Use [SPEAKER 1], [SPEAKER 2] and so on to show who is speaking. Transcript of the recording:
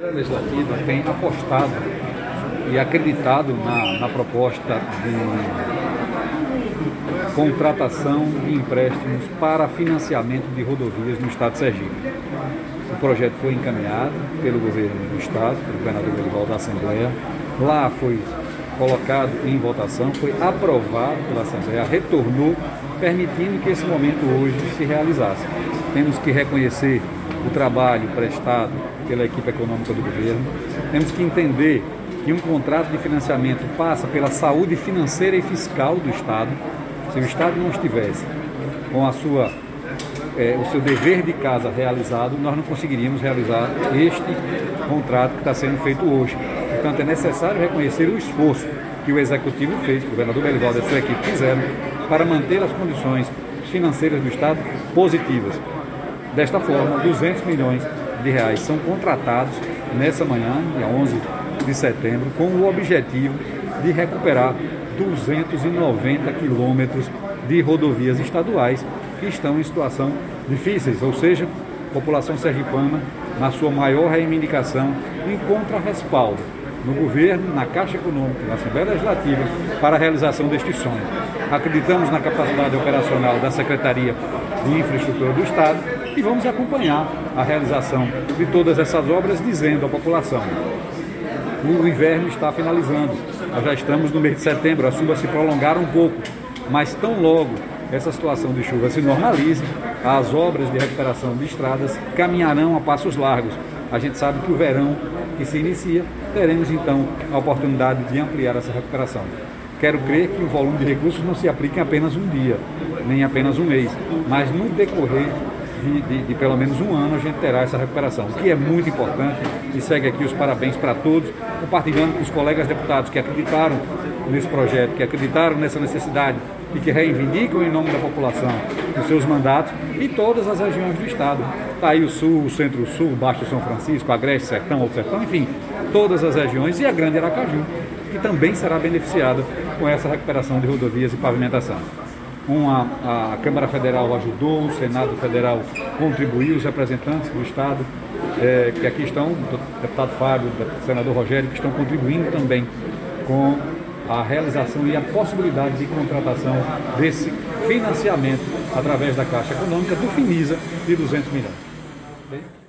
[SPEAKER 1] A Legislativa tem apostado e acreditado na, na proposta de contratação de empréstimos para financiamento de rodovias no Estado de Sergipe. O projeto foi encaminhado pelo governo do Estado, pelo governador Belival da Assembleia. Lá foi colocado em votação, foi aprovado pela Assembleia, retornou, permitindo que esse momento hoje se realizasse. Temos que reconhecer o trabalho prestado pela equipe econômica do governo. Temos que entender que um contrato de financiamento passa pela saúde financeira e fiscal do Estado. Se o Estado não estivesse com a sua, é, o seu dever de casa realizado, nós não conseguiríamos realizar este contrato que está sendo feito hoje. Portanto, é necessário reconhecer o esforço que o Executivo fez, que o governador Belivaldo e a sua equipe fizeram, para manter as condições financeiras do Estado positivas. Desta forma, 200 milhões de reais são contratados nessa manhã, dia 11 de setembro, com o objetivo de recuperar 290 quilômetros de rodovias estaduais que estão em situação difíceis, ou seja, a população sergipana, na sua maior reivindicação, encontra respaldo no governo, na Caixa Econômica, na Assembleia Legislativa, para a realização destes sonhos. Acreditamos na capacidade operacional da Secretaria de Infraestrutura do Estado e vamos acompanhar a realização de todas essas obras, dizendo à população: o inverno está finalizando, nós já estamos no mês de setembro, as chuvas se prolongaram um pouco, mas tão logo essa situação de chuva se normalize, as obras de recuperação de estradas caminharão a passos largos. A gente sabe que o verão que se inicia, teremos então a oportunidade de ampliar essa recuperação. Quero crer que o volume de recursos não se aplique em apenas um dia, nem apenas um mês, mas no decorrer de, de, de, pelo menos um ano a gente terá essa recuperação, o que é muito importante e segue aqui os parabéns para todos, compartilhando com os colegas deputados que acreditaram nesse projeto, que acreditaram nessa necessidade e que reivindicam em nome da população os seus mandatos e todas as regiões do Estado. Está aí o Sul, o Centro-Sul, Baixo São Francisco, Agreste, Sertão, Alto Sertão, enfim, todas as regiões e a Grande Aracaju, que também será beneficiada com essa recuperação de rodovias e pavimentação. Uma, a Câmara Federal ajudou, o Senado Federal contribuiu, os representantes do Estado, é, que aqui estão, o deputado Fábio, o senador Rogério, que estão contribuindo também com a realização e a possibilidade de contratação desse financiamento através da Caixa Econômica do FINISA de 200 milhões.